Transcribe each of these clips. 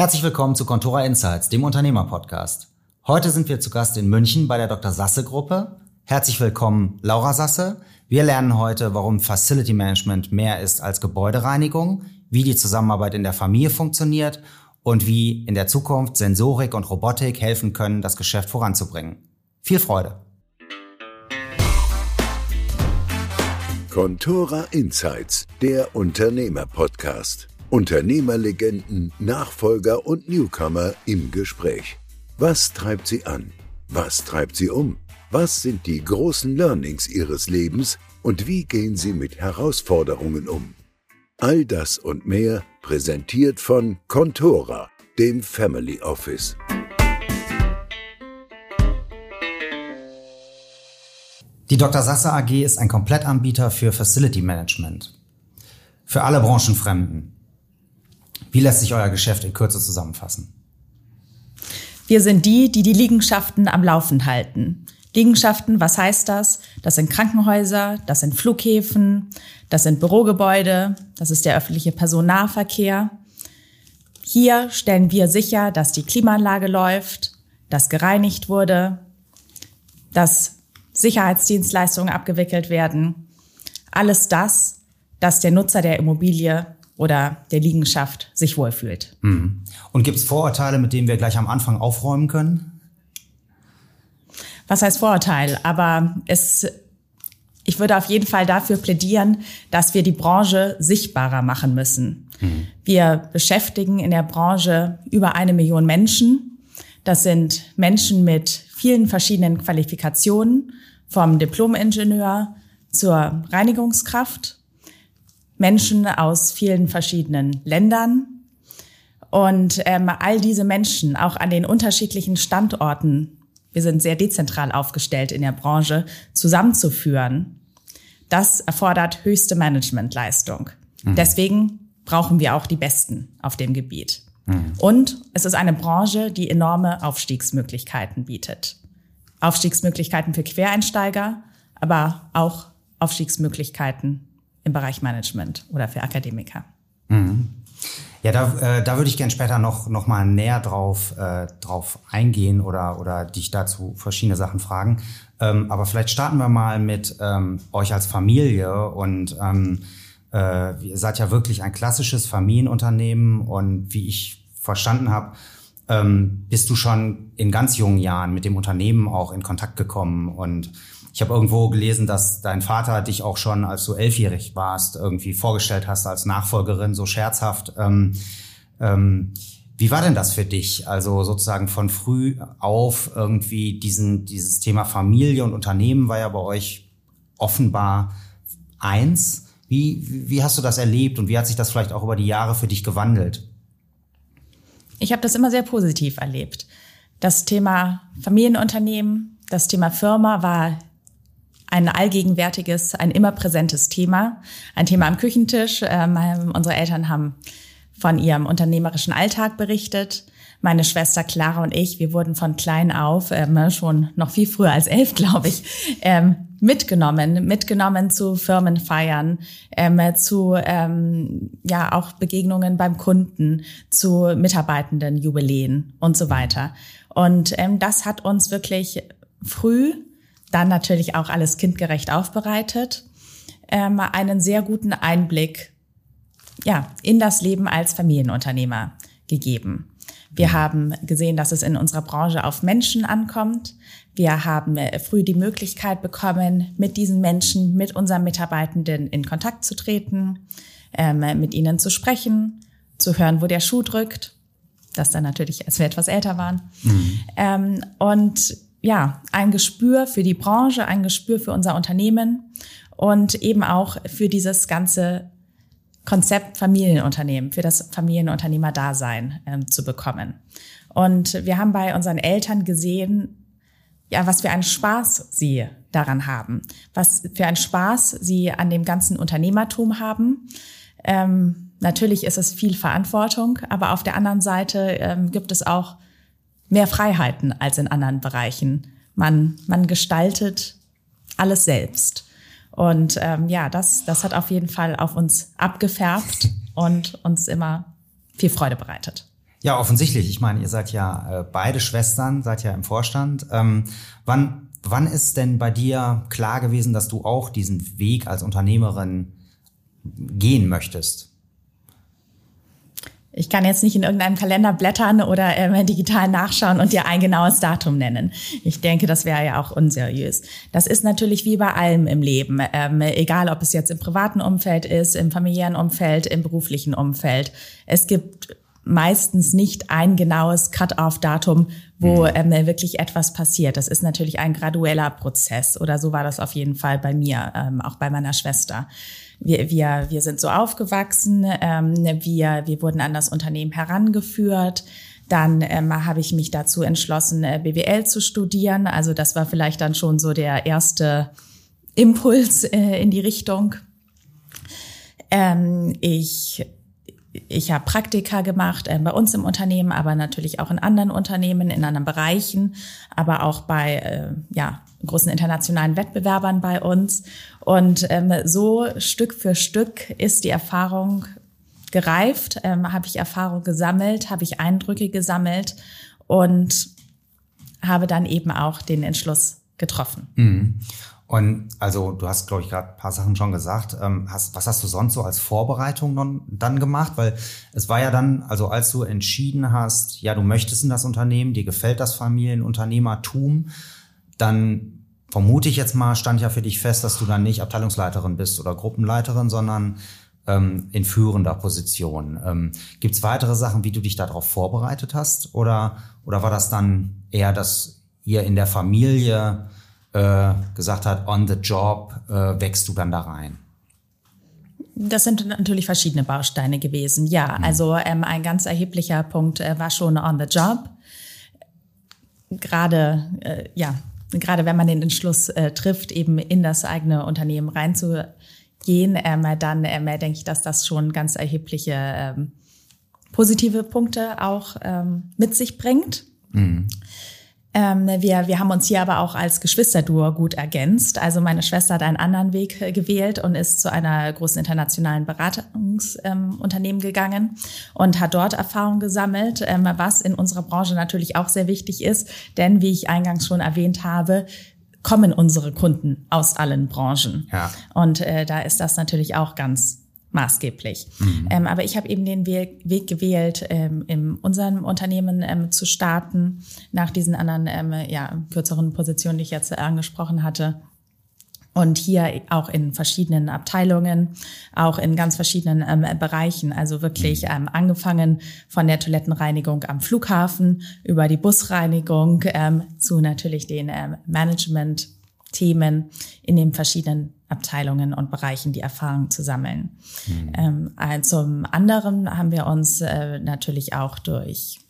Herzlich willkommen zu Contora Insights, dem Unternehmerpodcast. Heute sind wir zu Gast in München bei der Dr. Sasse Gruppe. Herzlich willkommen, Laura Sasse. Wir lernen heute, warum Facility Management mehr ist als Gebäudereinigung, wie die Zusammenarbeit in der Familie funktioniert und wie in der Zukunft Sensorik und Robotik helfen können, das Geschäft voranzubringen. Viel Freude! Contora Insights, der Unternehmerpodcast. Unternehmerlegenden, Nachfolger und Newcomer im Gespräch. Was treibt sie an? Was treibt sie um? Was sind die großen Learnings ihres Lebens und wie gehen sie mit Herausforderungen um? All das und mehr präsentiert von Contora, dem Family Office. Die Dr. Sasse AG ist ein Komplettanbieter für Facility Management. Für alle Branchenfremden. Wie lässt sich euer Geschäft in Kürze zusammenfassen? Wir sind die, die die Liegenschaften am Laufen halten. Liegenschaften, was heißt das? Das sind Krankenhäuser, das sind Flughäfen, das sind Bürogebäude, das ist der öffentliche Personennahverkehr. Hier stellen wir sicher, dass die Klimaanlage läuft, dass gereinigt wurde, dass Sicherheitsdienstleistungen abgewickelt werden. Alles das, dass der Nutzer der Immobilie oder der Liegenschaft sich wohlfühlt. Mhm. Und gibt es Vorurteile, mit denen wir gleich am Anfang aufräumen können? Was heißt Vorurteil? Aber es, ich würde auf jeden Fall dafür plädieren, dass wir die Branche sichtbarer machen müssen. Mhm. Wir beschäftigen in der Branche über eine Million Menschen. Das sind Menschen mit vielen verschiedenen Qualifikationen, vom Diplomingenieur zur Reinigungskraft Menschen aus vielen verschiedenen Ländern. Und ähm, all diese Menschen, auch an den unterschiedlichen Standorten, wir sind sehr dezentral aufgestellt in der Branche, zusammenzuführen, das erfordert höchste Managementleistung. Mhm. Deswegen brauchen wir auch die Besten auf dem Gebiet. Mhm. Und es ist eine Branche, die enorme Aufstiegsmöglichkeiten bietet. Aufstiegsmöglichkeiten für Quereinsteiger, aber auch Aufstiegsmöglichkeiten im Bereich Management oder für Akademiker. Mhm. Ja, da, äh, da würde ich gerne später noch, noch mal näher drauf, äh, drauf eingehen oder, oder dich dazu verschiedene Sachen fragen. Ähm, aber vielleicht starten wir mal mit ähm, euch als Familie und ähm, äh, ihr seid ja wirklich ein klassisches Familienunternehmen und wie ich verstanden habe, ähm, bist du schon in ganz jungen Jahren mit dem Unternehmen auch in Kontakt gekommen und ich habe irgendwo gelesen, dass dein Vater dich auch schon, als du elfjährig warst, irgendwie vorgestellt hast als Nachfolgerin, so scherzhaft. Ähm, ähm, wie war denn das für dich? Also sozusagen von früh auf irgendwie diesen, dieses Thema Familie und Unternehmen war ja bei euch offenbar eins. Wie, wie hast du das erlebt und wie hat sich das vielleicht auch über die Jahre für dich gewandelt? Ich habe das immer sehr positiv erlebt. Das Thema Familienunternehmen, das Thema Firma war ein allgegenwärtiges, ein immer präsentes Thema, ein Thema am Küchentisch. Ähm, unsere Eltern haben von ihrem unternehmerischen Alltag berichtet. Meine Schwester Clara und ich, wir wurden von klein auf, ähm, schon noch viel früher als elf, glaube ich, ähm, mitgenommen, mitgenommen zu Firmenfeiern, ähm, zu ähm, ja auch Begegnungen beim Kunden, zu Mitarbeitenden Jubiläen und so weiter. Und ähm, das hat uns wirklich früh dann natürlich auch alles kindgerecht aufbereitet, ähm, einen sehr guten Einblick ja, in das Leben als Familienunternehmer gegeben. Wir mhm. haben gesehen, dass es in unserer Branche auf Menschen ankommt. Wir haben äh, früh die Möglichkeit bekommen, mit diesen Menschen, mit unseren Mitarbeitenden in Kontakt zu treten, ähm, mit ihnen zu sprechen, zu hören, wo der Schuh drückt. Das dann natürlich, als wir etwas älter waren. Mhm. Ähm, und ja, ein Gespür für die Branche, ein Gespür für unser Unternehmen und eben auch für dieses ganze Konzept Familienunternehmen, für das Familienunternehmer-Dasein äh, zu bekommen. Und wir haben bei unseren Eltern gesehen, ja, was für einen Spaß sie daran haben, was für einen Spaß sie an dem ganzen Unternehmertum haben. Ähm, natürlich ist es viel Verantwortung, aber auf der anderen Seite ähm, gibt es auch mehr Freiheiten als in anderen Bereichen. Man, man gestaltet alles selbst. Und ähm, ja, das, das hat auf jeden Fall auf uns abgefärbt und uns immer viel Freude bereitet. Ja, offensichtlich. Ich meine, ihr seid ja äh, beide Schwestern, seid ja im Vorstand. Ähm, wann, wann ist denn bei dir klar gewesen, dass du auch diesen Weg als Unternehmerin gehen möchtest? Ich kann jetzt nicht in irgendeinem Kalender blättern oder ähm, digital nachschauen und dir ein genaues Datum nennen. Ich denke, das wäre ja auch unseriös. Das ist natürlich wie bei allem im Leben, ähm, egal ob es jetzt im privaten Umfeld ist, im familiären Umfeld, im beruflichen Umfeld. Es gibt meistens nicht ein genaues Cut-off-Datum, wo ähm, wirklich etwas passiert. Das ist natürlich ein gradueller Prozess oder so war das auf jeden Fall bei mir, ähm, auch bei meiner Schwester wir, wir, wir sind so aufgewachsen, ähm, wir, wir wurden an das Unternehmen herangeführt. Dann ähm, habe ich mich dazu entschlossen, äh, BWL zu studieren. Also das war vielleicht dann schon so der erste Impuls äh, in die Richtung. Ähm, ich ich habe Praktika gemacht äh, bei uns im Unternehmen, aber natürlich auch in anderen Unternehmen, in anderen Bereichen, aber auch bei äh, ja, großen internationalen Wettbewerbern bei uns. Und ähm, so Stück für Stück ist die Erfahrung gereift, ähm, habe ich Erfahrung gesammelt, habe ich Eindrücke gesammelt und habe dann eben auch den Entschluss getroffen. Mhm. Und also du hast, glaube ich, gerade ein paar Sachen schon gesagt. Ähm, hast, was hast du sonst so als Vorbereitung dann gemacht? Weil es war ja dann, also als du entschieden hast, ja, du möchtest in das Unternehmen, dir gefällt das Familienunternehmertum, dann vermute ich jetzt mal, stand ja für dich fest, dass du dann nicht Abteilungsleiterin bist oder Gruppenleiterin, sondern ähm, in führender Position. Ähm, Gibt es weitere Sachen, wie du dich darauf vorbereitet hast? Oder, oder war das dann eher, dass ihr in der Familie äh, gesagt hat, on the job äh, wächst du dann da rein? Das sind natürlich verschiedene Bausteine gewesen. Ja, mhm. also ähm, ein ganz erheblicher Punkt äh, war schon on the job. Gerade, äh, ja, gerade wenn man den Entschluss äh, trifft, eben in das eigene Unternehmen reinzugehen, ähm, dann ähm, denke ich, dass das schon ganz erhebliche ähm, positive Punkte auch ähm, mit sich bringt. Mhm. Ähm, wir, wir haben uns hier aber auch als Geschwisterduo gut ergänzt. Also meine Schwester hat einen anderen Weg äh, gewählt und ist zu einer großen internationalen Beratungsunternehmen ähm, gegangen und hat dort Erfahrung gesammelt, ähm, was in unserer Branche natürlich auch sehr wichtig ist. Denn wie ich eingangs schon erwähnt habe, kommen unsere Kunden aus allen Branchen. Ja. Und äh, da ist das natürlich auch ganz maßgeblich. Mhm. Ähm, aber ich habe eben den Weg, Weg gewählt, ähm, in unserem Unternehmen ähm, zu starten, nach diesen anderen ähm, ja, kürzeren Positionen, die ich jetzt angesprochen hatte. Und hier auch in verschiedenen Abteilungen, auch in ganz verschiedenen ähm, Bereichen. Also wirklich mhm. ähm, angefangen von der Toilettenreinigung am Flughafen über die Busreinigung ähm, zu natürlich den ähm, Management-Themen in den verschiedenen Abteilungen und Bereichen die Erfahrung zu sammeln. Mhm. Ähm, äh, zum anderen haben wir uns äh, natürlich auch durch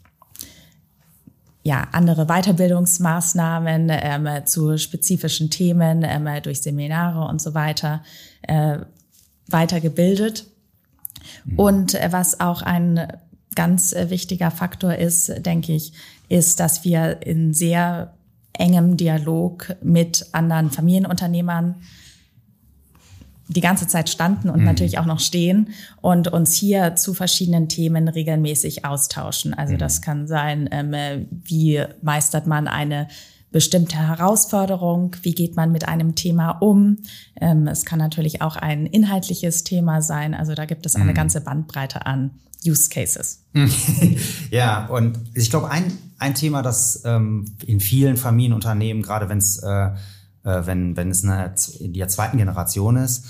ja, andere Weiterbildungsmaßnahmen ähm, zu spezifischen Themen, ähm, durch Seminare und so weiter äh, weitergebildet. Mhm. Und äh, was auch ein ganz äh, wichtiger Faktor ist, denke ich, ist, dass wir in sehr engem Dialog mit anderen Familienunternehmern die ganze Zeit standen und mhm. natürlich auch noch stehen und uns hier zu verschiedenen Themen regelmäßig austauschen. Also mhm. das kann sein, ähm, wie meistert man eine bestimmte Herausforderung, wie geht man mit einem Thema um. Ähm, es kann natürlich auch ein inhaltliches Thema sein. Also da gibt es eine mhm. ganze Bandbreite an Use Cases. ja, und ich glaube, ein, ein Thema, das ähm, in vielen Familienunternehmen, gerade wenn es äh, äh, wenn, wenn es in der zweiten Generation ist,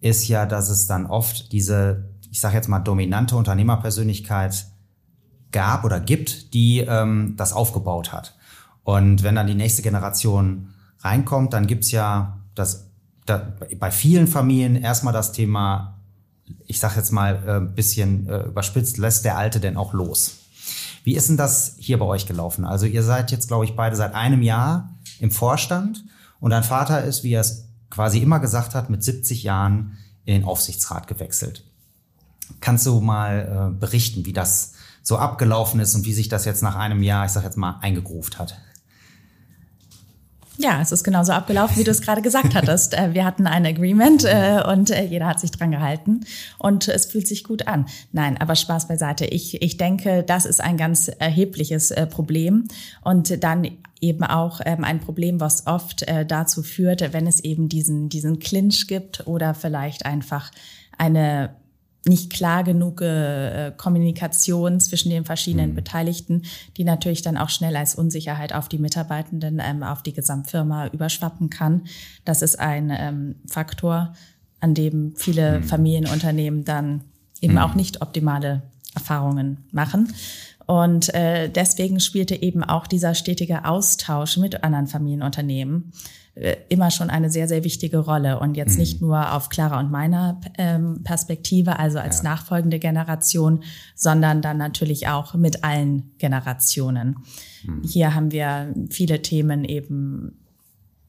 ist ja, dass es dann oft diese, ich sage jetzt mal, dominante Unternehmerpersönlichkeit gab oder gibt, die ähm, das aufgebaut hat. Und wenn dann die nächste Generation reinkommt, dann gibt's ja das, da, bei vielen Familien erstmal das Thema, ich sage jetzt mal äh, bisschen äh, überspitzt, lässt der Alte denn auch los? Wie ist denn das hier bei euch gelaufen? Also ihr seid jetzt, glaube ich, beide seit einem Jahr im Vorstand und dein Vater ist, wie er es quasi immer gesagt hat, mit 70 Jahren in den Aufsichtsrat gewechselt. Kannst du mal äh, berichten, wie das so abgelaufen ist und wie sich das jetzt nach einem Jahr, ich sag jetzt mal, eingegruft hat? Ja, es ist genauso abgelaufen, wie du es gerade gesagt hattest. Äh, wir hatten ein Agreement äh, und äh, jeder hat sich dran gehalten und es fühlt sich gut an. Nein, aber Spaß beiseite. Ich, ich denke, das ist ein ganz erhebliches Problem und dann eben auch ähm, ein Problem, was oft dazu führt, wenn es eben diesen, diesen Clinch gibt oder vielleicht einfach eine nicht klar genug äh, Kommunikation zwischen den verschiedenen mhm. Beteiligten, die natürlich dann auch schnell als Unsicherheit auf die Mitarbeitenden, ähm, auf die Gesamtfirma überschwappen kann. Das ist ein ähm, Faktor, an dem viele mhm. Familienunternehmen dann eben mhm. auch nicht optimale Erfahrungen machen. Und äh, deswegen spielte eben auch dieser stetige Austausch mit anderen Familienunternehmen äh, immer schon eine sehr, sehr wichtige Rolle. Und jetzt mhm. nicht nur auf Clara und meiner ähm, Perspektive, also als ja. nachfolgende Generation, sondern dann natürlich auch mit allen Generationen. Mhm. Hier haben wir viele Themen eben,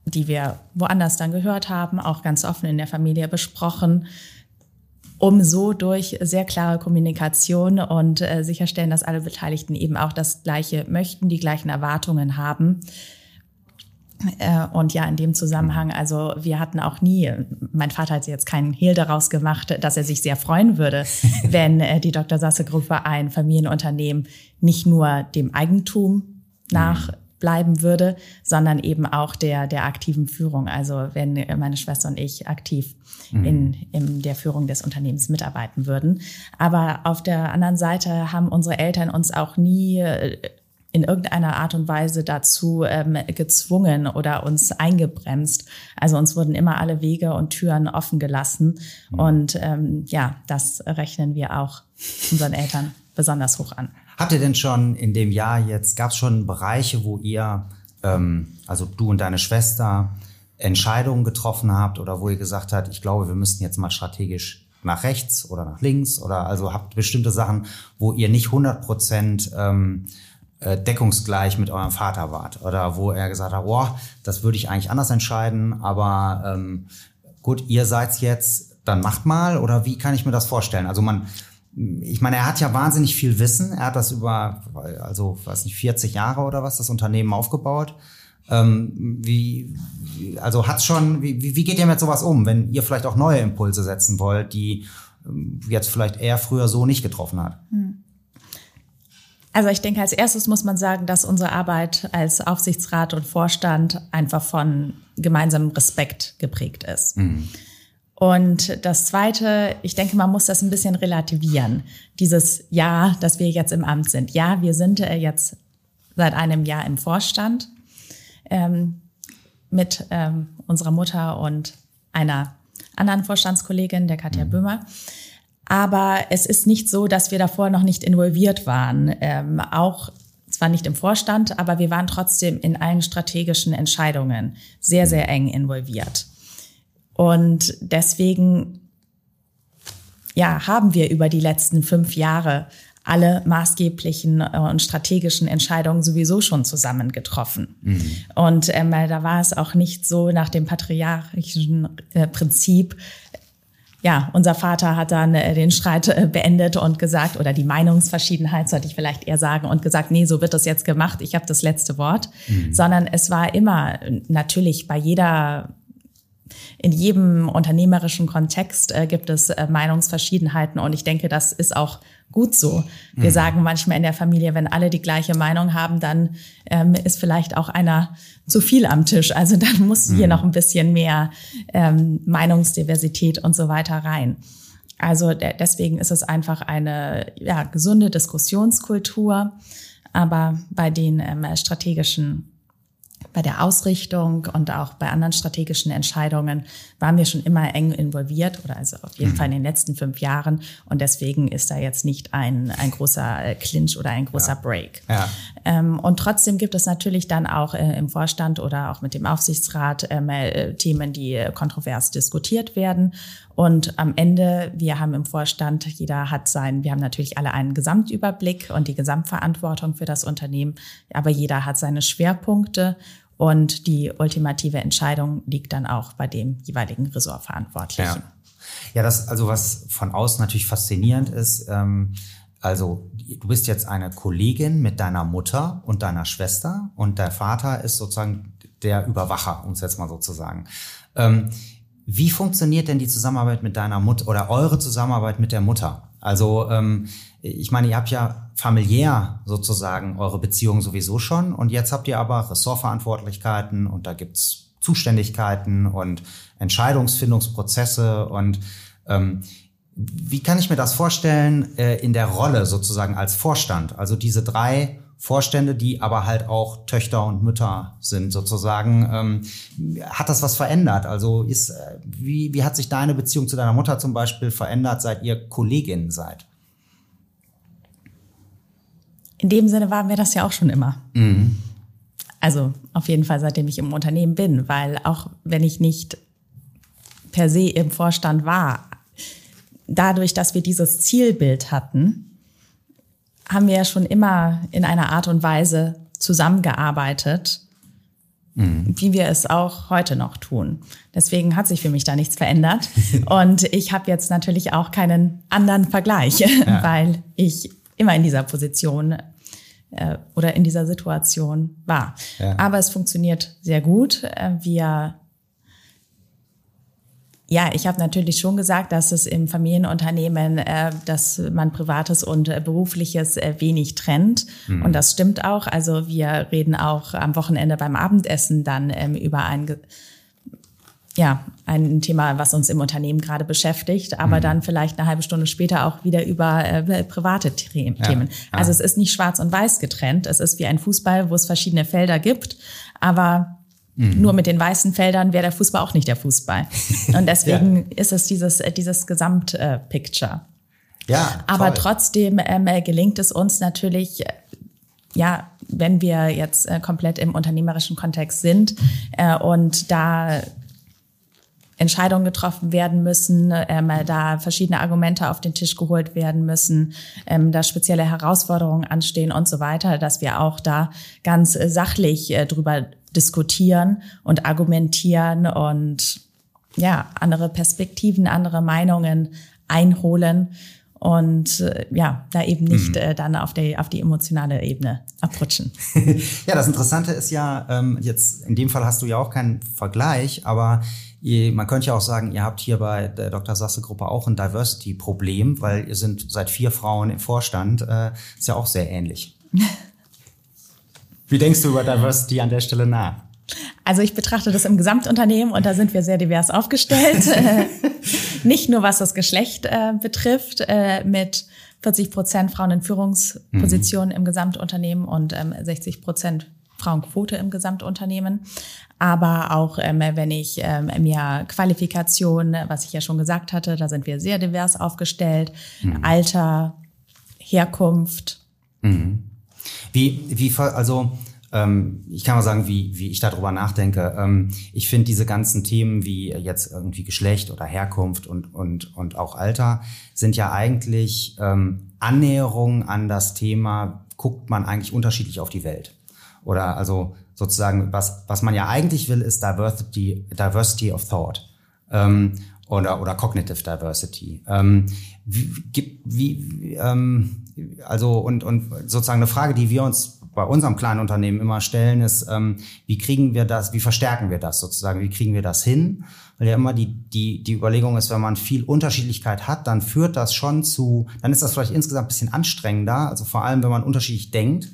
die wir woanders dann gehört haben, auch ganz offen in der Familie besprochen um so durch sehr klare Kommunikation und äh, sicherstellen, dass alle Beteiligten eben auch das Gleiche möchten, die gleichen Erwartungen haben, äh, und ja, in dem Zusammenhang, also wir hatten auch nie, mein Vater hat jetzt keinen Hehl daraus gemacht, dass er sich sehr freuen würde, wenn äh, die Dr. Sasse Gruppe ein Familienunternehmen nicht nur dem Eigentum nachbleiben würde, sondern eben auch der, der aktiven Führung. Also wenn meine Schwester und ich aktiv mhm. in, in der Führung des Unternehmens mitarbeiten würden. Aber auf der anderen Seite haben unsere Eltern uns auch nie äh, in irgendeiner Art und Weise dazu ähm, gezwungen oder uns eingebremst. Also uns wurden immer alle Wege und Türen offen gelassen. Mhm. Und ähm, ja, das rechnen wir auch unseren Eltern besonders hoch an. Habt ihr denn schon in dem Jahr jetzt, gab es schon Bereiche, wo ihr, ähm, also du und deine Schwester, Entscheidungen getroffen habt oder wo ihr gesagt habt, ich glaube, wir müssten jetzt mal strategisch nach rechts oder nach links oder also habt bestimmte Sachen, wo ihr nicht 100 Prozent ähm, äh, deckungsgleich mit eurem Vater wart oder wo er gesagt hat, boah, das würde ich eigentlich anders entscheiden, aber ähm, gut, ihr seid's jetzt, dann macht mal oder wie kann ich mir das vorstellen? Also man, ich meine, er hat ja wahnsinnig viel Wissen, er hat das über, also weiß nicht, 40 Jahre oder was, das Unternehmen aufgebaut. Ähm, wie, also hat's schon, wie, wie geht ihr mit sowas um, wenn ihr vielleicht auch neue Impulse setzen wollt, die ähm, jetzt vielleicht er früher so nicht getroffen hat? Hm. Also ich denke, als erstes muss man sagen, dass unsere Arbeit als Aufsichtsrat und Vorstand einfach von gemeinsamem Respekt geprägt ist. Mhm. Und das Zweite, ich denke, man muss das ein bisschen relativieren. Dieses Ja, dass wir jetzt im Amt sind. Ja, wir sind äh, jetzt seit einem Jahr im Vorstand ähm, mit ähm, unserer Mutter und einer anderen Vorstandskollegin, der Katja mhm. Böhmer. Aber es ist nicht so, dass wir davor noch nicht involviert waren. Ähm, auch zwar nicht im Vorstand, aber wir waren trotzdem in allen strategischen Entscheidungen sehr, sehr eng involviert. Und deswegen, ja, haben wir über die letzten fünf Jahre alle maßgeblichen äh, und strategischen Entscheidungen sowieso schon zusammen getroffen. Mhm. Und ähm, da war es auch nicht so nach dem patriarchischen äh, Prinzip, ja, unser Vater hat dann äh, den Streit äh, beendet und gesagt, oder die Meinungsverschiedenheit sollte ich vielleicht eher sagen, und gesagt, nee, so wird das jetzt gemacht, ich habe das letzte Wort. Mhm. Sondern es war immer natürlich bei jeder in jedem unternehmerischen Kontext äh, gibt es äh, Meinungsverschiedenheiten und ich denke, das ist auch gut so. Wir mhm. sagen manchmal in der Familie, wenn alle die gleiche Meinung haben, dann ähm, ist vielleicht auch einer zu viel am Tisch. Also dann muss mhm. hier noch ein bisschen mehr ähm, Meinungsdiversität und so weiter rein. Also deswegen ist es einfach eine ja, gesunde Diskussionskultur, aber bei den ähm, strategischen bei der Ausrichtung und auch bei anderen strategischen Entscheidungen waren wir schon immer eng involviert oder also auf jeden mhm. Fall in den letzten fünf Jahren. Und deswegen ist da jetzt nicht ein, ein großer äh, Clinch oder ein großer ja. Break. Ja. Ähm, und trotzdem gibt es natürlich dann auch äh, im Vorstand oder auch mit dem Aufsichtsrat ähm, äh, Themen, die kontrovers diskutiert werden. Und am Ende, wir haben im Vorstand, jeder hat sein, wir haben natürlich alle einen Gesamtüberblick und die Gesamtverantwortung für das Unternehmen, aber jeder hat seine Schwerpunkte und die ultimative Entscheidung liegt dann auch bei dem jeweiligen Ressortverantwortlichen. Ja. Ja, das, also was von außen natürlich faszinierend ist, ähm, also du bist jetzt eine Kollegin mit deiner Mutter und deiner Schwester und der Vater ist sozusagen der Überwacher, um es jetzt mal so zu sagen. Ähm, wie funktioniert denn die Zusammenarbeit mit deiner Mutter oder eure Zusammenarbeit mit der Mutter? Also ähm, ich meine, ihr habt ja familiär sozusagen eure Beziehung sowieso schon und jetzt habt ihr aber Ressortverantwortlichkeiten und da gibt's Zuständigkeiten und Entscheidungsfindungsprozesse und ähm, wie kann ich mir das vorstellen äh, in der Rolle sozusagen als Vorstand? Also diese drei Vorstände, die aber halt auch Töchter und Mütter sind sozusagen. Ähm, hat das was verändert? Also ist, äh, wie, wie hat sich deine Beziehung zu deiner Mutter zum Beispiel verändert, seit ihr Kolleginnen seid? In dem Sinne waren wir das ja auch schon immer. Mhm. Also auf jeden Fall, seitdem ich im Unternehmen bin, weil auch wenn ich nicht per se im Vorstand war, dadurch, dass wir dieses Zielbild hatten, haben wir ja schon immer in einer Art und Weise zusammengearbeitet, mhm. wie wir es auch heute noch tun. Deswegen hat sich für mich da nichts verändert. und ich habe jetzt natürlich auch keinen anderen Vergleich, ja. weil ich immer in dieser Position äh, oder in dieser Situation war. Ja. Aber es funktioniert sehr gut. Äh, wir ja, ich habe natürlich schon gesagt, dass es im Familienunternehmen, äh, dass man privates und äh, berufliches äh, wenig trennt. Mhm. Und das stimmt auch. Also wir reden auch am Wochenende beim Abendessen dann ähm, über ein ja, ein Thema, was uns im Unternehmen gerade beschäftigt, aber mhm. dann vielleicht eine halbe Stunde später auch wieder über äh, private Themen. Ja. Also es ist nicht schwarz und weiß getrennt. Es ist wie ein Fußball, wo es verschiedene Felder gibt, aber Mhm. Nur mit den weißen Feldern wäre der Fußball auch nicht der Fußball. Und deswegen ja. ist es dieses, äh, dieses Gesamtpicture. Ja, Aber trotzdem ähm, äh, gelingt es uns natürlich, äh, ja, wenn wir jetzt äh, komplett im unternehmerischen Kontext sind äh, und da Entscheidungen getroffen werden müssen, ähm, da verschiedene Argumente auf den Tisch geholt werden müssen, ähm, da spezielle Herausforderungen anstehen und so weiter, dass wir auch da ganz sachlich äh, drüber diskutieren und argumentieren und ja, andere Perspektiven, andere Meinungen einholen und äh, ja, da eben nicht mhm. äh, dann auf die, auf die emotionale Ebene abrutschen. ja, das Interessante ist ja, ähm, jetzt in dem Fall hast du ja auch keinen Vergleich, aber ihr, man könnte ja auch sagen, ihr habt hier bei der Dr. Sasse Gruppe auch ein Diversity-Problem, weil ihr sind seit vier Frauen im Vorstand, äh, ist ja auch sehr ähnlich. Wie denkst du über Diversity an der Stelle nach? Also ich betrachte das im Gesamtunternehmen und da sind wir sehr divers aufgestellt. Nicht nur was das Geschlecht äh, betrifft, äh, mit 40 Prozent Frauen in Führungspositionen mhm. im Gesamtunternehmen und ähm, 60 Prozent Frauenquote im Gesamtunternehmen. Aber auch ähm, wenn ich ähm, mir Qualifikation, was ich ja schon gesagt hatte, da sind wir sehr divers aufgestellt. Mhm. Alter, Herkunft. Mhm. Wie, wie, also ähm, ich kann mal sagen, wie, wie ich darüber nachdenke. Ähm, ich finde diese ganzen Themen wie jetzt irgendwie Geschlecht oder Herkunft und, und, und auch Alter sind ja eigentlich ähm, Annäherungen an das Thema, guckt man eigentlich unterschiedlich auf die Welt. Oder also sozusagen, was, was man ja eigentlich will, ist Diversity, Diversity of Thought. Ähm, oder, oder Cognitive Diversity. Ähm, wie, wie, ähm, also und, und sozusagen eine Frage, die wir uns bei unserem kleinen Unternehmen immer stellen, ist, ähm, wie kriegen wir das, wie verstärken wir das sozusagen, wie kriegen wir das hin? Weil ja immer die, die, die Überlegung ist, wenn man viel Unterschiedlichkeit hat, dann führt das schon zu, dann ist das vielleicht insgesamt ein bisschen anstrengender, also vor allem, wenn man unterschiedlich denkt.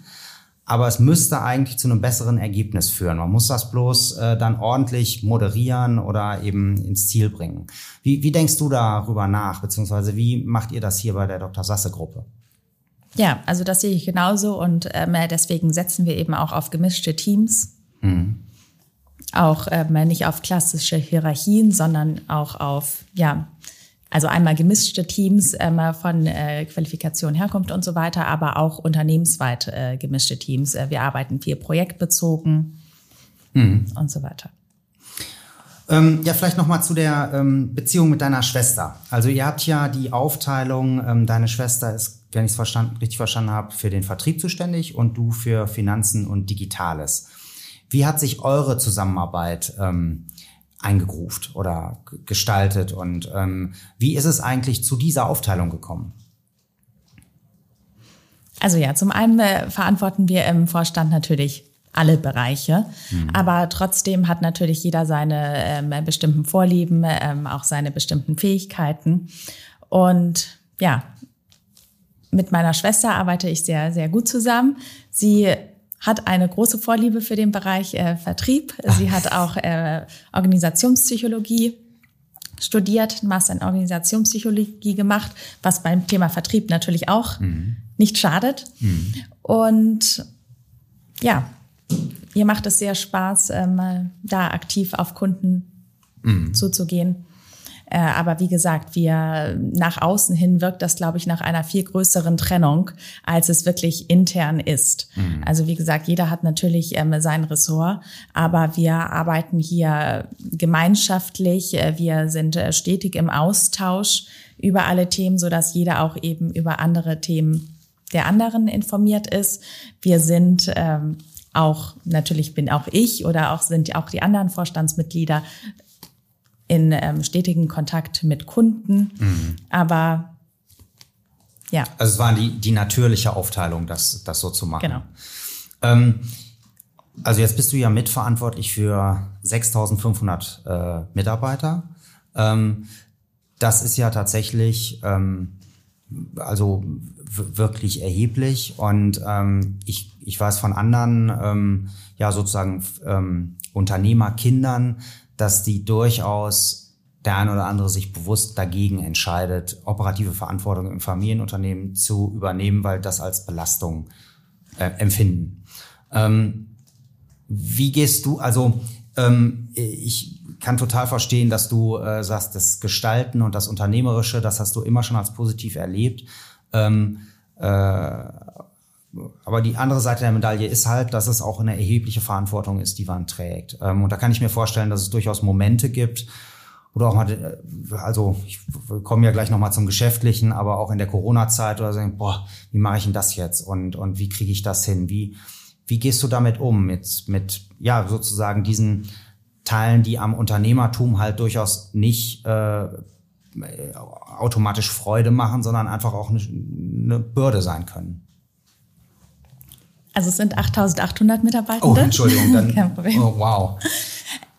Aber es müsste eigentlich zu einem besseren Ergebnis führen. Man muss das bloß äh, dann ordentlich moderieren oder eben ins Ziel bringen. Wie, wie denkst du darüber nach, beziehungsweise wie macht ihr das hier bei der Dr. Sasse Gruppe? Ja, also das sehe ich genauso und ähm, deswegen setzen wir eben auch auf gemischte Teams. Mhm. Auch ähm, nicht auf klassische Hierarchien, sondern auch auf, ja, also einmal gemischte Teams ähm, von äh, Qualifikation, Herkunft und so weiter, aber auch unternehmensweit äh, gemischte Teams. Äh, wir arbeiten viel projektbezogen mhm. und so weiter. Ähm, ja, vielleicht noch mal zu der ähm, Beziehung mit deiner Schwester. Also ihr habt ja die Aufteilung, ähm, deine Schwester ist wenn ich es verstanden, richtig verstanden habe, für den Vertrieb zuständig und du für Finanzen und Digitales. Wie hat sich eure Zusammenarbeit ähm, eingegruft oder gestaltet und ähm, wie ist es eigentlich zu dieser Aufteilung gekommen? Also ja, zum einen äh, verantworten wir im Vorstand natürlich alle Bereiche. Mhm. Aber trotzdem hat natürlich jeder seine ähm, bestimmten Vorlieben, ähm, auch seine bestimmten Fähigkeiten. Und ja, mit meiner Schwester arbeite ich sehr, sehr gut zusammen. Sie hat eine große Vorliebe für den Bereich äh, Vertrieb. Sie hat auch äh, Organisationspsychologie studiert, Master in Organisationspsychologie gemacht, was beim Thema Vertrieb natürlich auch mhm. nicht schadet. Mhm. Und ja, ihr macht es sehr Spaß, ähm, da aktiv auf Kunden mhm. zuzugehen. Äh, aber wie gesagt, wir nach außen hin wirkt das, glaube ich, nach einer viel größeren Trennung, als es wirklich intern ist. Mhm. Also wie gesagt, jeder hat natürlich ähm, sein Ressort, aber wir arbeiten hier gemeinschaftlich. Äh, wir sind äh, stetig im Austausch über alle Themen, so dass jeder auch eben über andere Themen der anderen informiert ist. Wir sind ähm, auch, natürlich bin auch ich oder auch sind auch die anderen Vorstandsmitglieder in ähm, stetigen Kontakt mit Kunden. Mhm. Aber ja. Also es war die, die natürliche Aufteilung, das, das so zu machen. Genau. Ähm, also jetzt bist du ja mitverantwortlich für 6500 äh, Mitarbeiter. Ähm, das ist ja tatsächlich ähm, also wirklich erheblich und ähm, ich, ich weiß von anderen ähm, ja sozusagen ähm, Unternehmerkindern, dass die durchaus der eine oder andere sich bewusst dagegen entscheidet, operative Verantwortung im Familienunternehmen zu übernehmen, weil das als Belastung äh, empfinden. Ähm, wie gehst du, also ähm, ich kann total verstehen, dass du äh, sagst, das Gestalten und das Unternehmerische, das hast du immer schon als positiv erlebt. Ähm, äh, aber die andere Seite der Medaille ist halt, dass es auch eine erhebliche Verantwortung ist, die man trägt. Ähm, und da kann ich mir vorstellen, dass es durchaus Momente gibt, oder auch mal, äh, also ich komme ja gleich nochmal zum Geschäftlichen, aber auch in der Corona-Zeit oder so, boah, wie mache ich denn das jetzt und, und wie kriege ich das hin? Wie, wie gehst du damit um, mit, mit ja, sozusagen diesen Teilen, die am Unternehmertum halt durchaus nicht äh, automatisch Freude machen, sondern einfach auch eine, eine Bürde sein können? Also es sind 8800 Mitarbeiter. Oh, Entschuldigung, dann. Kein Problem. Oh, wow.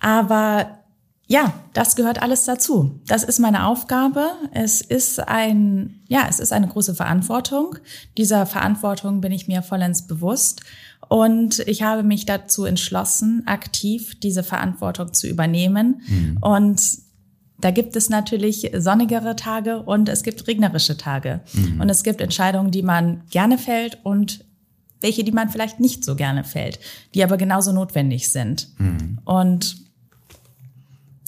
Aber ja, das gehört alles dazu. Das ist meine Aufgabe. Es ist ein, ja, es ist eine große Verantwortung. Dieser Verantwortung bin ich mir vollends bewusst. Und ich habe mich dazu entschlossen, aktiv diese Verantwortung zu übernehmen. Mhm. Und da gibt es natürlich sonnigere Tage und es gibt regnerische Tage. Mhm. Und es gibt Entscheidungen, die man gerne fällt und welche, die man vielleicht nicht so gerne fällt, die aber genauso notwendig sind. Mhm. Und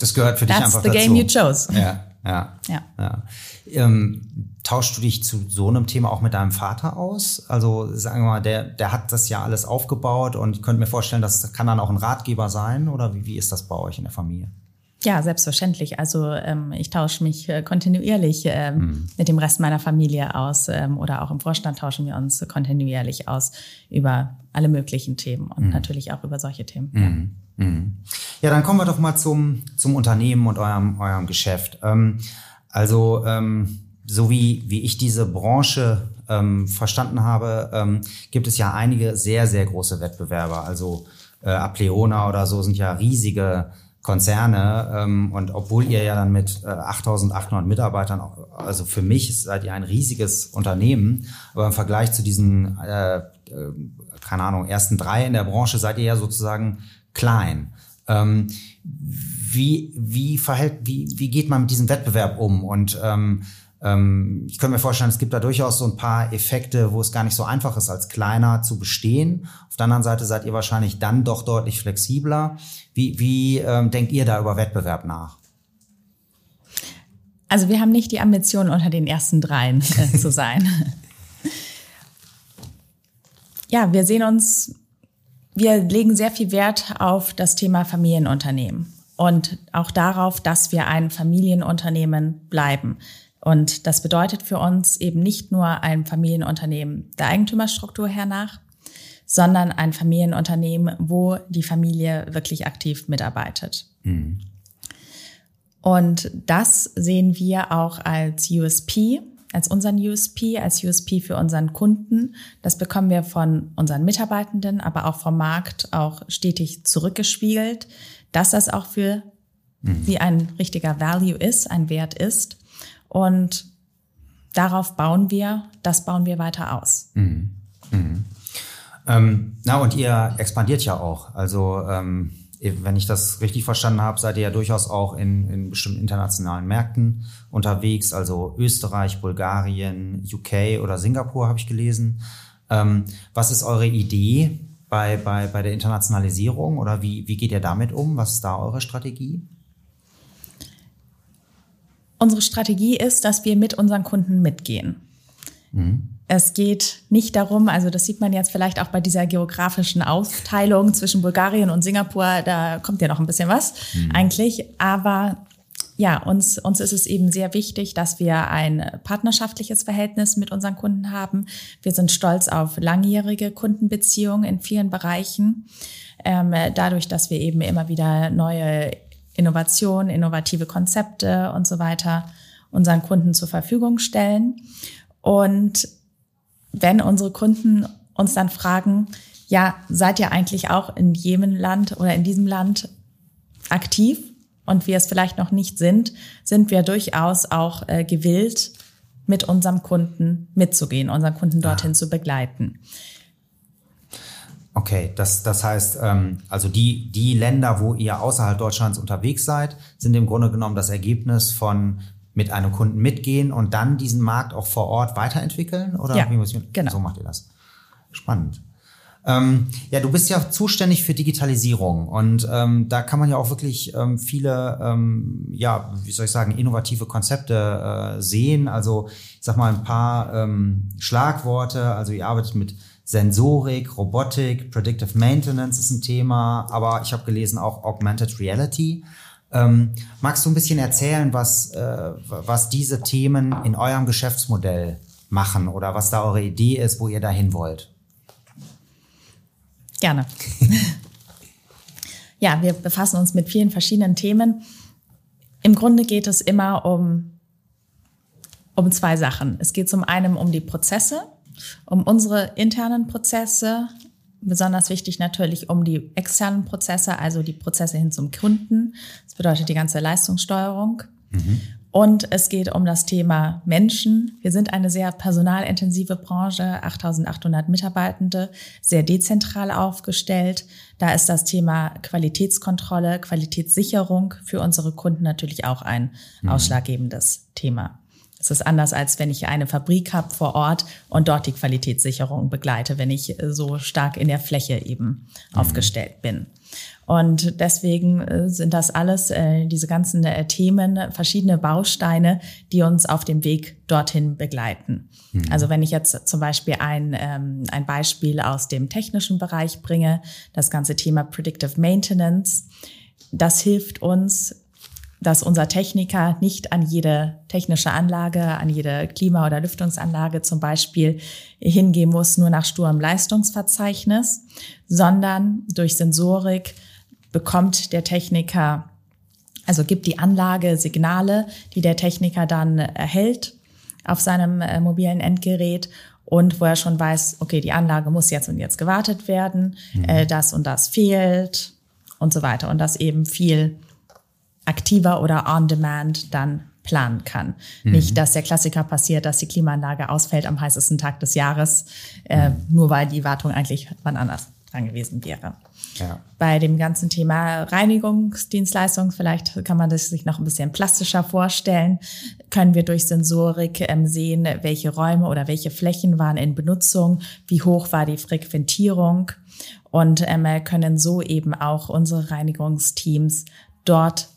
das gehört für dich einfach the dazu. game you chose. Ja, ja, ja. ja. Ähm, tauschst du dich zu so einem Thema auch mit deinem Vater aus? Also sagen wir mal, der, der hat das ja alles aufgebaut und ich könnte mir vorstellen, das kann dann auch ein Ratgeber sein oder wie, wie ist das bei euch in der Familie? Ja, selbstverständlich. Also ähm, ich tausche mich äh, kontinuierlich ähm, mhm. mit dem Rest meiner Familie aus ähm, oder auch im Vorstand tauschen wir uns kontinuierlich aus über alle möglichen Themen und mhm. natürlich auch über solche Themen. Mhm. Ja. Mhm. ja, dann kommen wir doch mal zum, zum Unternehmen und eurem, eurem Geschäft. Ähm, also ähm, so wie, wie ich diese Branche ähm, verstanden habe, ähm, gibt es ja einige sehr, sehr große Wettbewerber. Also äh, Apleona oder so sind ja riesige Konzerne. Ähm, und obwohl ihr ja dann mit äh, 8.800 Mitarbeitern, also für mich seid ihr ein riesiges Unternehmen, aber im Vergleich zu diesen, äh, äh, keine Ahnung, ersten drei in der Branche seid ihr ja sozusagen klein. Ähm, wie, wie verhält, wie, wie geht man mit diesem Wettbewerb um? Und ähm, ähm, ich könnte mir vorstellen, es gibt da durchaus so ein paar Effekte, wo es gar nicht so einfach ist, als kleiner zu bestehen. Auf der anderen Seite seid ihr wahrscheinlich dann doch deutlich flexibler. Wie, wie ähm, denkt ihr da über Wettbewerb nach? Also wir haben nicht die Ambition, unter den ersten dreien äh, zu sein. ja, wir sehen uns, wir legen sehr viel Wert auf das Thema Familienunternehmen und auch darauf, dass wir ein Familienunternehmen bleiben. Und das bedeutet für uns eben nicht nur ein Familienunternehmen der Eigentümerstruktur hernach, sondern ein Familienunternehmen, wo die Familie wirklich aktiv mitarbeitet. Mhm. Und das sehen wir auch als USP als unseren USP, als USP für unseren Kunden. Das bekommen wir von unseren Mitarbeitenden, aber auch vom Markt auch stetig zurückgespiegelt, dass das auch für mhm. wie ein richtiger Value ist, ein Wert ist. Und darauf bauen wir, das bauen wir weiter aus. Mhm. Mhm. Ähm, na, und ihr expandiert ja auch. Also ähm, wenn ich das richtig verstanden habe, seid ihr ja durchaus auch in, in bestimmten internationalen Märkten unterwegs, also Österreich, Bulgarien, UK oder Singapur habe ich gelesen. Ähm, was ist eure Idee bei, bei, bei der Internationalisierung oder wie, wie geht ihr damit um? Was ist da eure Strategie? Unsere Strategie ist, dass wir mit unseren Kunden mitgehen. Mhm. Es geht nicht darum, also das sieht man jetzt vielleicht auch bei dieser geografischen Aufteilung zwischen Bulgarien und Singapur, da kommt ja noch ein bisschen was mhm. eigentlich, aber ja, uns, uns ist es eben sehr wichtig, dass wir ein partnerschaftliches Verhältnis mit unseren Kunden haben. Wir sind stolz auf langjährige Kundenbeziehungen in vielen Bereichen. Ähm, dadurch, dass wir eben immer wieder neue Innovationen, innovative Konzepte und so weiter unseren Kunden zur Verfügung stellen. Und wenn unsere Kunden uns dann fragen, ja, seid ihr eigentlich auch in jedem Land oder in diesem Land aktiv und wir es vielleicht noch nicht sind, sind wir durchaus auch äh, gewillt, mit unserem Kunden mitzugehen, unseren Kunden dorthin ah. zu begleiten. Okay, das, das heißt, ähm, also die, die Länder, wo ihr außerhalb Deutschlands unterwegs seid, sind im Grunde genommen das Ergebnis von mit einem Kunden mitgehen und dann diesen Markt auch vor Ort weiterentwickeln? Oder ja, wie muss ich, genau. so macht ihr das? Spannend. Ähm, ja, du bist ja zuständig für Digitalisierung und ähm, da kann man ja auch wirklich ähm, viele, ähm, ja, wie soll ich sagen, innovative Konzepte äh, sehen. Also ich sag mal ein paar ähm, Schlagworte. Also ihr arbeitet mit Sensorik, Robotik, Predictive Maintenance ist ein Thema, aber ich habe gelesen auch Augmented Reality. Ähm, magst du ein bisschen erzählen, was, äh, was diese Themen in eurem Geschäftsmodell machen oder was da eure Idee ist, wo ihr dahin wollt? Gerne. ja, wir befassen uns mit vielen verschiedenen Themen. Im Grunde geht es immer um, um zwei Sachen. Es geht zum einen um die Prozesse, um unsere internen Prozesse, besonders wichtig natürlich um die externen Prozesse, also die Prozesse hin zum Kunden. Das bedeutet die ganze Leistungssteuerung. Mhm. Und es geht um das Thema Menschen. Wir sind eine sehr personalintensive Branche, 8800 Mitarbeitende, sehr dezentral aufgestellt. Da ist das Thema Qualitätskontrolle, Qualitätssicherung für unsere Kunden natürlich auch ein mhm. ausschlaggebendes Thema. Es ist anders, als wenn ich eine Fabrik habe vor Ort und dort die Qualitätssicherung begleite, wenn ich äh, so stark in der Fläche eben mhm. aufgestellt bin. Und deswegen äh, sind das alles, äh, diese ganzen Themen, verschiedene Bausteine, die uns auf dem Weg dorthin begleiten. Mhm. Also wenn ich jetzt zum Beispiel ein, ähm, ein Beispiel aus dem technischen Bereich bringe, das ganze Thema Predictive Maintenance, das hilft uns dass unser Techniker nicht an jede technische Anlage, an jede Klima- oder Lüftungsanlage zum Beispiel hingehen muss, nur nach sturem Leistungsverzeichnis, sondern durch Sensorik bekommt der Techniker, also gibt die Anlage Signale, die der Techniker dann erhält auf seinem äh, mobilen Endgerät und wo er schon weiß, okay, die Anlage muss jetzt und jetzt gewartet werden, mhm. äh, das und das fehlt und so weiter und das eben viel aktiver oder on demand dann planen kann. Mhm. Nicht, dass der Klassiker passiert, dass die Klimaanlage ausfällt am heißesten Tag des Jahres, äh, mhm. nur weil die Wartung eigentlich wann anders dran gewesen wäre. Ja. Bei dem ganzen Thema Reinigungsdienstleistung, vielleicht kann man das sich noch ein bisschen plastischer vorstellen, können wir durch Sensorik ähm, sehen, welche Räume oder welche Flächen waren in Benutzung, wie hoch war die Frequentierung und ähm, können so eben auch unsere Reinigungsteams dort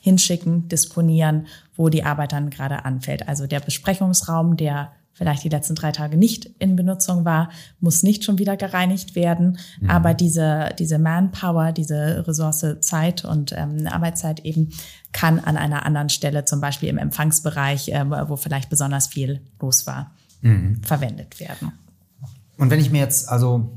hinschicken, disponieren, wo die Arbeit dann gerade anfällt. Also der Besprechungsraum, der vielleicht die letzten drei Tage nicht in Benutzung war, muss nicht schon wieder gereinigt werden. Mhm. Aber diese, diese Manpower, diese Ressource Zeit und ähm, Arbeitszeit eben kann an einer anderen Stelle, zum Beispiel im Empfangsbereich, äh, wo vielleicht besonders viel los war, mhm. verwendet werden. Und wenn ich mir jetzt also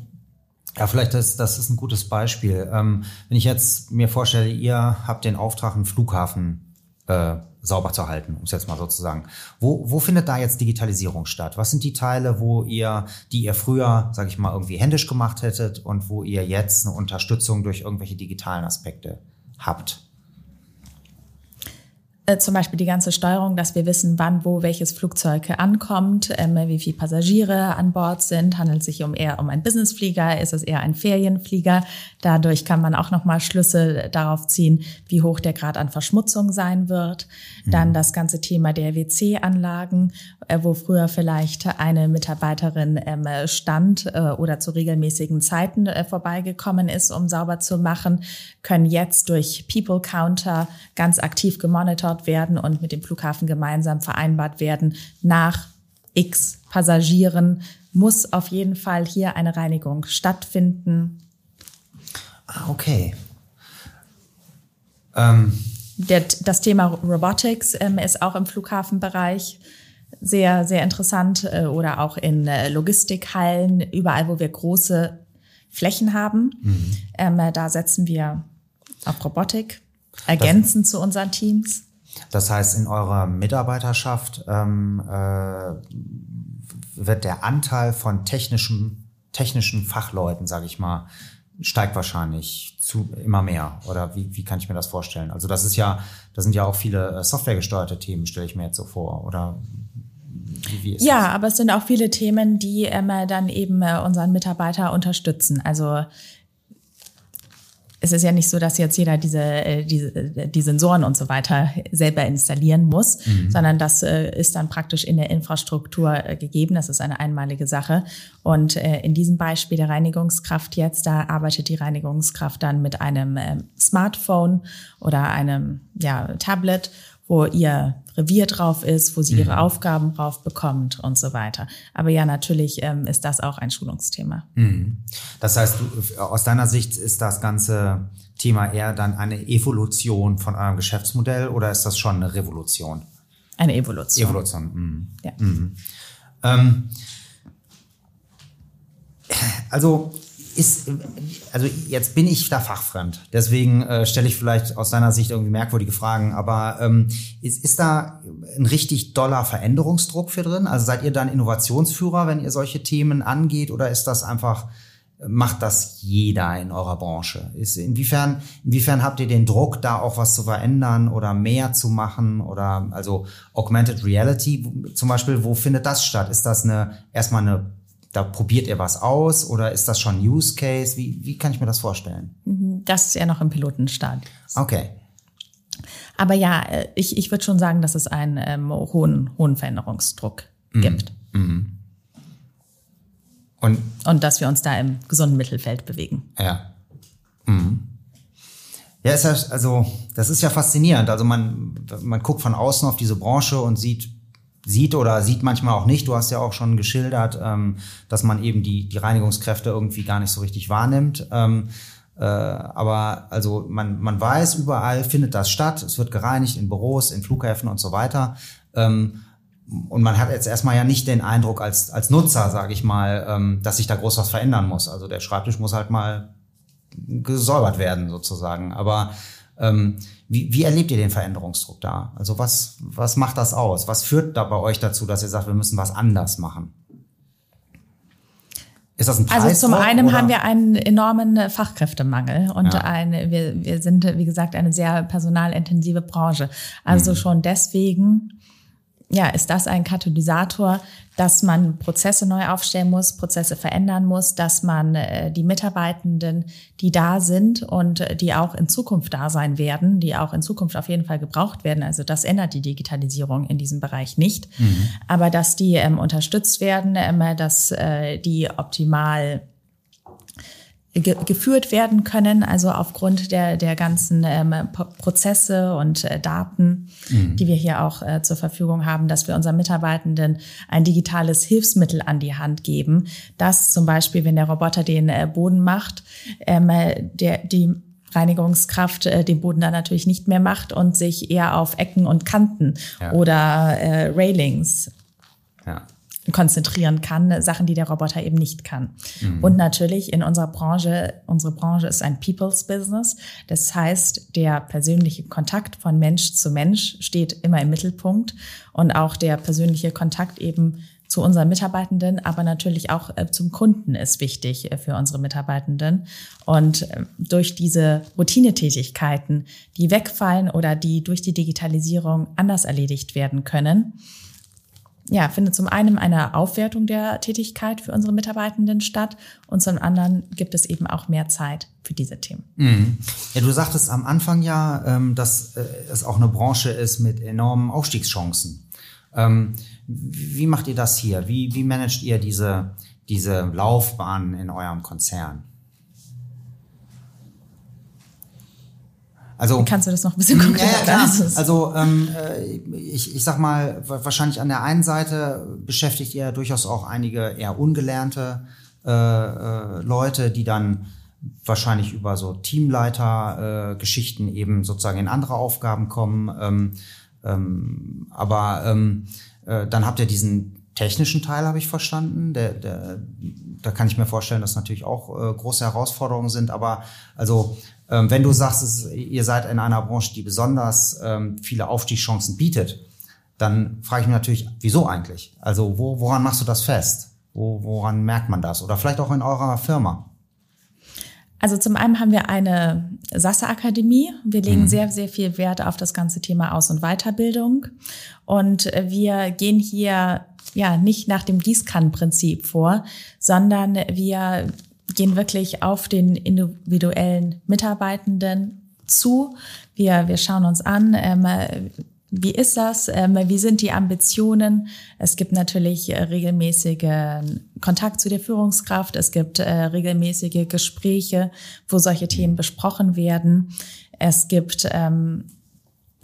ja, vielleicht ist das ist ein gutes Beispiel. Ähm, wenn ich jetzt mir vorstelle, ihr habt den Auftrag, einen Flughafen äh, sauber zu halten, um es jetzt mal so zu sagen. Wo, wo findet da jetzt Digitalisierung statt? Was sind die Teile, wo ihr, die ihr früher, sage ich mal, irgendwie händisch gemacht hättet und wo ihr jetzt eine Unterstützung durch irgendwelche digitalen Aspekte habt? Äh, zum Beispiel die ganze Steuerung, dass wir wissen, wann wo welches Flugzeug ankommt, ähm, wie viele Passagiere an Bord sind, handelt es sich um eher um einen Businessflieger, ist es eher ein Ferienflieger. Dadurch kann man auch nochmal Schlüsse darauf ziehen, wie hoch der Grad an Verschmutzung sein wird. Dann mhm. das ganze Thema der WC-Anlagen, äh, wo früher vielleicht eine Mitarbeiterin ähm, stand äh, oder zu regelmäßigen Zeiten äh, vorbeigekommen ist, um sauber zu machen, können jetzt durch People Counter ganz aktiv gemonitort werden und mit dem Flughafen gemeinsam vereinbart werden. Nach X Passagieren muss auf jeden Fall hier eine Reinigung stattfinden. Ah, okay. Ähm. Der, das Thema Robotics ähm, ist auch im Flughafenbereich sehr, sehr interessant äh, oder auch in äh, Logistikhallen, überall, wo wir große Flächen haben. Mhm. Ähm, äh, da setzen wir auf Robotik, ergänzend das, zu unseren Teams. Das heißt, in eurer Mitarbeiterschaft ähm, äh, wird der Anteil von technischen, technischen Fachleuten, sage ich mal, steigt wahrscheinlich zu immer mehr. Oder wie, wie kann ich mir das vorstellen? Also das ist ja, das sind ja auch viele softwaregesteuerte Themen, stelle ich mir jetzt so vor. Oder ja, das? aber es sind auch viele Themen, die ähm, dann eben äh, unseren Mitarbeiter unterstützen. Also es ist ja nicht so, dass jetzt jeder diese, äh, diese die Sensoren und so weiter selber installieren muss, mhm. sondern das äh, ist dann praktisch in der Infrastruktur äh, gegeben. Das ist eine einmalige Sache. Und in diesem Beispiel der Reinigungskraft jetzt, da arbeitet die Reinigungskraft dann mit einem ähm, Smartphone oder einem ja, Tablet wo ihr Revier drauf ist, wo sie ihre mhm. Aufgaben drauf bekommt und so weiter. Aber ja, natürlich ähm, ist das auch ein Schulungsthema. Mhm. Das heißt, du, aus deiner Sicht ist das ganze Thema eher dann eine Evolution von eurem Geschäftsmodell oder ist das schon eine Revolution? Eine Evolution. Evolution. Mhm. Ja. Mhm. Ähm, also ist, also jetzt bin ich da fachfremd, deswegen äh, stelle ich vielleicht aus deiner Sicht irgendwie merkwürdige Fragen, aber ähm, ist, ist da ein richtig doller Veränderungsdruck für drin? Also seid ihr dann Innovationsführer, wenn ihr solche Themen angeht oder ist das einfach, macht das jeder in eurer Branche? Ist, inwiefern, inwiefern habt ihr den Druck, da auch was zu verändern oder mehr zu machen oder also Augmented Reality zum Beispiel, wo findet das statt? Ist das eine erstmal eine da probiert ihr was aus oder ist das schon Use Case? Wie, wie kann ich mir das vorstellen? Das ist ja noch im Pilotenstadium. Okay. Aber ja, äh, ich, ich würde schon sagen, dass es einen ähm, hohen, hohen Veränderungsdruck mhm. gibt. Mhm. Und, Und dass wir uns da im gesunden Mittelfeld bewegen. Ja. Mhm. Ja, ist ja, also, das ist ja faszinierend. Also man, man guckt von außen auf diese Branche und sieht, sieht oder sieht manchmal auch nicht. Du hast ja auch schon geschildert, ähm, dass man eben die, die Reinigungskräfte irgendwie gar nicht so richtig wahrnimmt. Ähm, äh, aber also man, man weiß, überall findet das statt. Es wird gereinigt in Büros, in Flughäfen und so weiter. Ähm, und man hat jetzt erstmal ja nicht den Eindruck als, als Nutzer, sage ich mal, ähm, dass sich da groß was verändern muss. Also der Schreibtisch muss halt mal gesäubert werden sozusagen. Aber ähm, wie, wie erlebt ihr den Veränderungsdruck da? Also was, was macht das aus? Was führt da bei euch dazu, dass ihr sagt, wir müssen was anders machen? Ist das ein Preis Also zum einen oder? haben wir einen enormen Fachkräftemangel und ja. ein, wir, wir sind, wie gesagt, eine sehr personalintensive Branche. Also mhm. schon deswegen ja, ist das ein Katalysator, dass man Prozesse neu aufstellen muss, Prozesse verändern muss, dass man äh, die Mitarbeitenden, die da sind und äh, die auch in Zukunft da sein werden, die auch in Zukunft auf jeden Fall gebraucht werden. Also das ändert die Digitalisierung in diesem Bereich nicht. Mhm. Aber dass die ähm, unterstützt werden, ähm, dass äh, die optimal ge geführt werden können, also aufgrund der, der ganzen ähm, Prozesse und äh, Daten, mhm. die wir hier auch äh, zur Verfügung haben, dass wir unseren Mitarbeitenden ein digitales Hilfsmittel an die Hand geben, dass zum Beispiel, wenn der Roboter den äh, Boden macht, ähm, der, die Reinigungskraft äh, den Boden dann natürlich nicht mehr macht und sich eher auf Ecken und Kanten ja. oder äh, Railings ja konzentrieren kann, Sachen, die der Roboter eben nicht kann. Mhm. Und natürlich in unserer Branche, unsere Branche ist ein People's Business. Das heißt, der persönliche Kontakt von Mensch zu Mensch steht immer im Mittelpunkt und auch der persönliche Kontakt eben zu unseren Mitarbeitenden, aber natürlich auch äh, zum Kunden ist wichtig äh, für unsere Mitarbeitenden. Und äh, durch diese Routinetätigkeiten, die wegfallen oder die durch die Digitalisierung anders erledigt werden können, ja, findet zum einen eine Aufwertung der Tätigkeit für unsere Mitarbeitenden statt und zum anderen gibt es eben auch mehr Zeit für diese Themen. Mhm. Ja, du sagtest am Anfang ja, ähm, dass es auch eine Branche ist mit enormen Aufstiegschancen. Ähm, wie macht ihr das hier? Wie, wie managt ihr diese, diese Laufbahn in eurem Konzern? Also, Kannst du das noch ein bisschen konkreter ja, ja, Also ähm, äh, ich, ich sag mal, wahrscheinlich an der einen Seite beschäftigt ihr durchaus auch einige eher ungelernte äh, äh, Leute, die dann wahrscheinlich über so Teamleiter-Geschichten äh, eben sozusagen in andere Aufgaben kommen. Ähm, ähm, aber ähm, äh, dann habt ihr diesen technischen Teil, habe ich verstanden. Der, der, da kann ich mir vorstellen, dass natürlich auch äh, große Herausforderungen sind. Aber also, ähm, wenn du sagst, es, ihr seid in einer Branche, die besonders ähm, viele Aufstiegschancen bietet, dann frage ich mich natürlich, wieso eigentlich? Also, wo, woran machst du das fest? Wo, woran merkt man das? Oder vielleicht auch in eurer Firma? Also zum einen haben wir eine Sassa-Akademie. Wir legen mhm. sehr, sehr viel Wert auf das ganze Thema Aus- und Weiterbildung. Und wir gehen hier ja nicht nach dem Gießkannenprinzip vor, sondern wir gehen wirklich auf den individuellen Mitarbeitenden zu. Wir, wir schauen uns an, ähm, wie ist das? Ähm, wie sind die Ambitionen? Es gibt natürlich äh, regelmäßige Kontakt zu der Führungskraft. Es gibt äh, regelmäßige Gespräche, wo solche Themen besprochen werden. Es gibt ähm,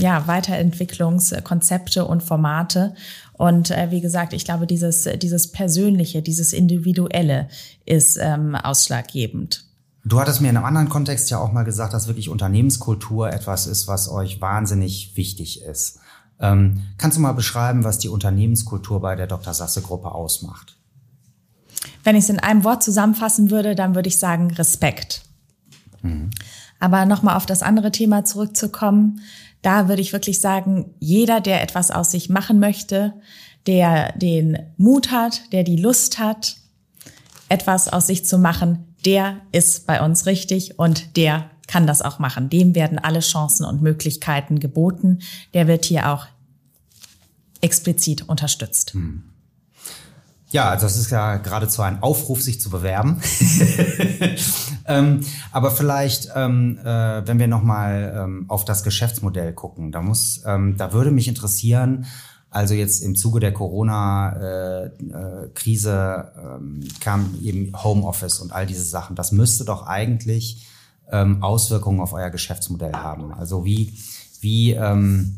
ja Weiterentwicklungskonzepte und Formate. Und äh, wie gesagt, ich glaube, dieses dieses Persönliche, dieses Individuelle ist ähm, ausschlaggebend. Du hattest mir in einem anderen Kontext ja auch mal gesagt, dass wirklich Unternehmenskultur etwas ist, was euch wahnsinnig wichtig ist. Ähm, kannst du mal beschreiben, was die Unternehmenskultur bei der Dr. Sasse Gruppe ausmacht? Wenn ich es in einem Wort zusammenfassen würde, dann würde ich sagen Respekt. Mhm. Aber nochmal auf das andere Thema zurückzukommen, da würde ich wirklich sagen, jeder, der etwas aus sich machen möchte, der den Mut hat, der die Lust hat, etwas aus sich zu machen, der ist bei uns richtig und der kann das auch machen. Dem werden alle Chancen und Möglichkeiten geboten. Der wird hier auch explizit unterstützt. Hm. Ja, also das ist ja geradezu ein Aufruf, sich zu bewerben. ähm, aber vielleicht, ähm, äh, wenn wir nochmal ähm, auf das Geschäftsmodell gucken, da muss, ähm, da würde mich interessieren, also jetzt im Zuge der Corona-Krise äh, äh, kam eben Homeoffice und all diese Sachen. Das müsste doch eigentlich ähm, Auswirkungen auf euer Geschäftsmodell haben. Also wie, wie ähm,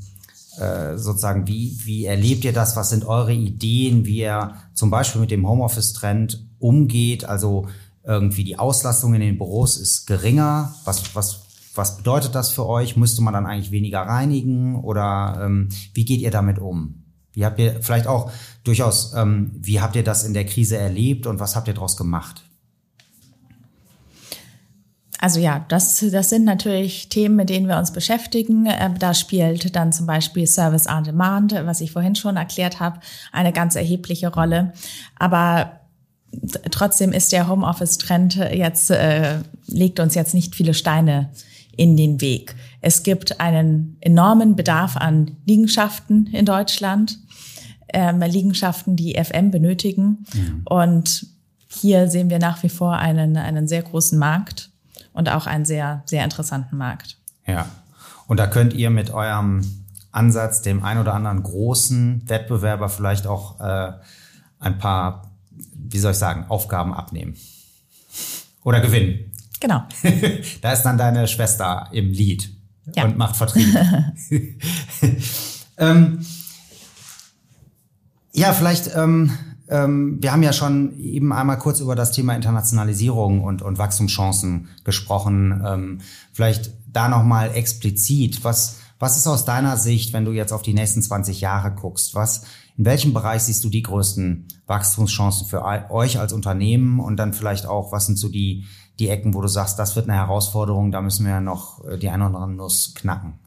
äh, sozusagen, wie, wie erlebt ihr das? Was sind eure Ideen, wie ihr zum Beispiel mit dem Homeoffice-Trend umgeht? Also irgendwie die Auslastung in den Büros ist geringer. Was, was, was bedeutet das für euch? Müsste man dann eigentlich weniger reinigen oder ähm, wie geht ihr damit um? Wie habt ihr vielleicht auch durchaus, ähm, wie habt ihr das in der Krise erlebt und was habt ihr daraus gemacht? Also ja, das, das sind natürlich Themen, mit denen wir uns beschäftigen. Ähm, da spielt dann zum Beispiel Service on Demand, was ich vorhin schon erklärt habe, eine ganz erhebliche Rolle. Aber trotzdem ist der Homeoffice-Trend jetzt, äh, legt uns jetzt nicht viele Steine in den Weg. Es gibt einen enormen Bedarf an Liegenschaften in Deutschland, ähm, Liegenschaften, die FM benötigen. Mhm. Und hier sehen wir nach wie vor einen, einen sehr großen Markt und auch einen sehr, sehr interessanten Markt. Ja. Und da könnt ihr mit eurem Ansatz dem ein oder anderen großen Wettbewerber vielleicht auch äh, ein paar, wie soll ich sagen, Aufgaben abnehmen. Oder gewinnen. Genau. da ist dann deine Schwester im Lied ja. und macht Vertrieb. ähm, ja, vielleicht, ähm, wir haben ja schon eben einmal kurz über das Thema Internationalisierung und, und Wachstumschancen gesprochen. Ähm, vielleicht da nochmal explizit, was, was ist aus deiner Sicht, wenn du jetzt auf die nächsten 20 Jahre guckst, was In welchem Bereich siehst du die größten Wachstumschancen für euch als Unternehmen und dann vielleicht auch, was sind so die, die Ecken, wo du sagst, das wird eine Herausforderung, da müssen wir ja noch äh, die ein oder andere Nuss knacken?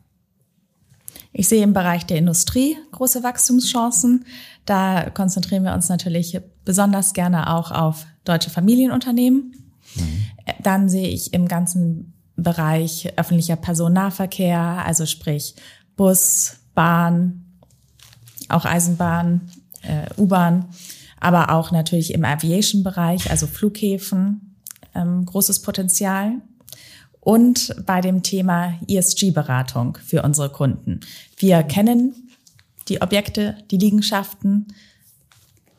Ich sehe im Bereich der Industrie große Wachstumschancen. Da konzentrieren wir uns natürlich besonders gerne auch auf deutsche Familienunternehmen. Mhm. Dann sehe ich im ganzen Bereich öffentlicher Personennahverkehr, also sprich Bus, Bahn, auch Eisenbahn, äh, U-Bahn, aber auch natürlich im Aviation-Bereich, also Flughäfen, ähm, großes Potenzial. Und bei dem Thema ESG-Beratung für unsere Kunden. Wir kennen die Objekte, die Liegenschaften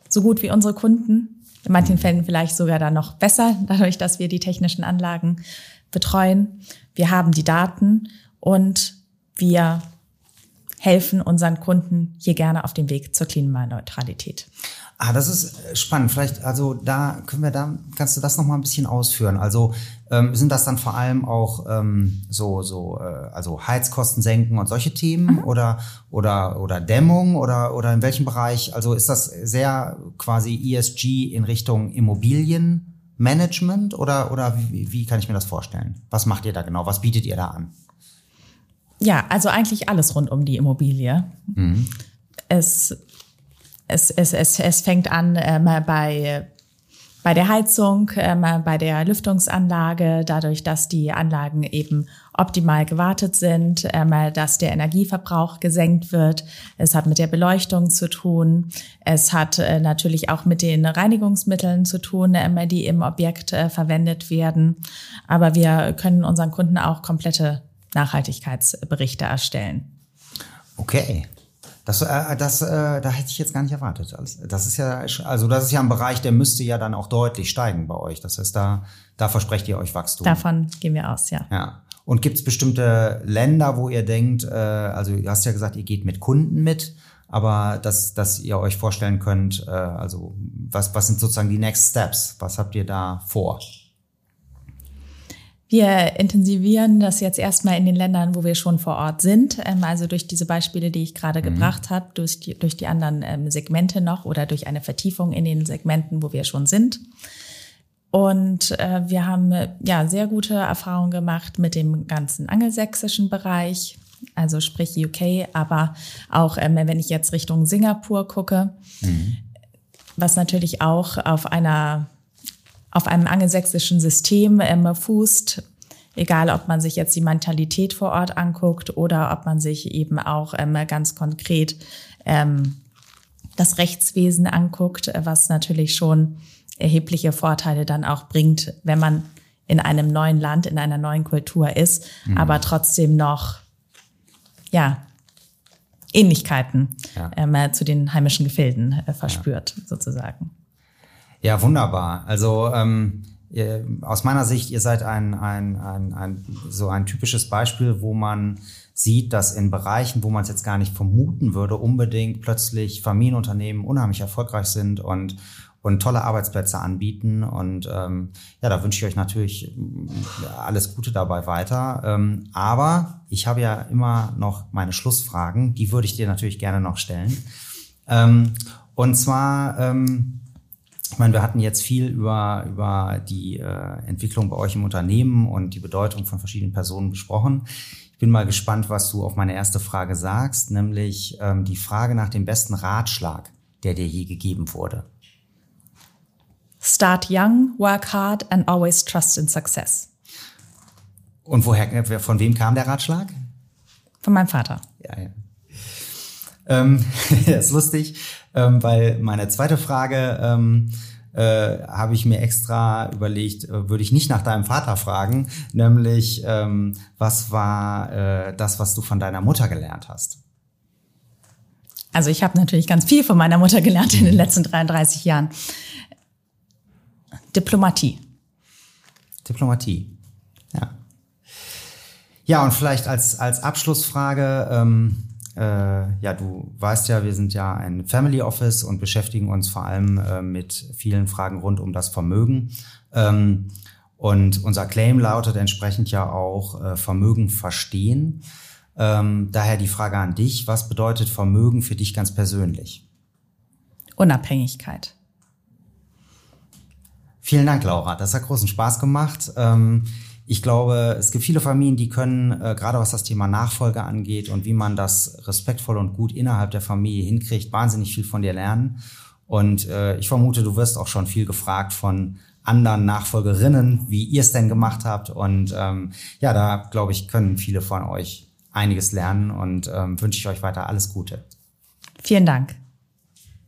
so gut wie unsere Kunden. In manchen Fällen vielleicht sogar dann noch besser, dadurch, dass wir die technischen Anlagen betreuen. Wir haben die Daten und wir helfen unseren Kunden hier gerne auf dem Weg zur Klimaneutralität. Ah, das ist äh, spannend. Vielleicht, also da können wir da, kannst du das noch mal ein bisschen ausführen? Also ähm, sind das dann vor allem auch ähm, so, so, äh, also Heizkosten senken und solche Themen mhm. oder oder oder Dämmung oder oder in welchem Bereich? Also ist das sehr quasi ESG in Richtung Immobilienmanagement oder oder wie, wie kann ich mir das vorstellen? Was macht ihr da genau? Was bietet ihr da an? Ja, also eigentlich alles rund um die Immobilie. Mhm. Es, es, es, es, es fängt an ähm, bei, bei der Heizung, ähm, bei der Lüftungsanlage, dadurch, dass die Anlagen eben optimal gewartet sind, ähm, dass der Energieverbrauch gesenkt wird. Es hat mit der Beleuchtung zu tun. Es hat äh, natürlich auch mit den Reinigungsmitteln zu tun, ähm, die im Objekt äh, verwendet werden. Aber wir können unseren Kunden auch komplette Nachhaltigkeitsberichte erstellen. Okay. Das, äh, das, äh, da hätte ich jetzt gar nicht erwartet. Das ist ja, also das ist ja ein Bereich, der müsste ja dann auch deutlich steigen bei euch. Das heißt, da, da versprecht ihr euch Wachstum. Davon gehen wir aus, ja. Ja. Und gibt es bestimmte Länder, wo ihr denkt, äh, also du hast ja gesagt, ihr geht mit Kunden mit, aber dass, dass ihr euch vorstellen könnt, äh, also was, was sind sozusagen die Next Steps? Was habt ihr da vor? Wir intensivieren das jetzt erstmal in den Ländern, wo wir schon vor Ort sind. Ähm, also durch diese Beispiele, die ich gerade mhm. gebracht habe, durch die, durch die anderen ähm, Segmente noch oder durch eine Vertiefung in den Segmenten, wo wir schon sind. Und äh, wir haben ja sehr gute Erfahrungen gemacht mit dem ganzen angelsächsischen Bereich, also sprich UK, aber auch ähm, wenn ich jetzt Richtung Singapur gucke, mhm. was natürlich auch auf einer auf einem angelsächsischen System ähm, fußt, egal ob man sich jetzt die Mentalität vor Ort anguckt oder ob man sich eben auch ähm, ganz konkret ähm, das Rechtswesen anguckt, was natürlich schon erhebliche Vorteile dann auch bringt, wenn man in einem neuen Land, in einer neuen Kultur ist, mhm. aber trotzdem noch, ja, Ähnlichkeiten ja. Ähm, zu den heimischen Gefilden äh, verspürt, ja. sozusagen. Ja, wunderbar. Also ähm, aus meiner Sicht, ihr seid ein, ein, ein, ein, so ein typisches Beispiel, wo man sieht, dass in Bereichen, wo man es jetzt gar nicht vermuten würde, unbedingt plötzlich Familienunternehmen unheimlich erfolgreich sind und und tolle Arbeitsplätze anbieten. Und ähm, ja, da wünsche ich euch natürlich alles Gute dabei weiter. Ähm, aber ich habe ja immer noch meine Schlussfragen, die würde ich dir natürlich gerne noch stellen. Ähm, und zwar ähm, ich meine, wir hatten jetzt viel über, über die äh, Entwicklung bei euch im Unternehmen und die Bedeutung von verschiedenen Personen besprochen. Ich bin mal gespannt, was du auf meine erste Frage sagst, nämlich ähm, die Frage nach dem besten Ratschlag, der dir je gegeben wurde. Start young, work hard and always trust in success. Und woher, von wem kam der Ratschlag? Von meinem Vater. Ja, ja. Ähm, das ist lustig ähm, weil meine zweite Frage ähm, äh, habe ich mir extra überlegt, äh, würde ich nicht nach deinem Vater fragen, nämlich ähm, was war äh, das, was du von deiner Mutter gelernt hast? Also ich habe natürlich ganz viel von meiner Mutter gelernt in den letzten 33 Jahren. Diplomatie. Diplomatie, ja. Ja, und vielleicht als, als Abschlussfrage, ähm, äh, ja, du weißt ja, wir sind ja ein Family Office und beschäftigen uns vor allem äh, mit vielen Fragen rund um das Vermögen. Ähm, und unser Claim lautet entsprechend ja auch äh, Vermögen verstehen. Ähm, daher die Frage an dich, was bedeutet Vermögen für dich ganz persönlich? Unabhängigkeit. Vielen Dank, Laura. Das hat großen Spaß gemacht. Ähm, ich glaube, es gibt viele Familien, die können, äh, gerade was das Thema Nachfolge angeht und wie man das respektvoll und gut innerhalb der Familie hinkriegt, wahnsinnig viel von dir lernen. Und äh, ich vermute, du wirst auch schon viel gefragt von anderen Nachfolgerinnen, wie ihr es denn gemacht habt. Und ähm, ja, da glaube ich, können viele von euch einiges lernen und ähm, wünsche ich euch weiter alles Gute. Vielen Dank.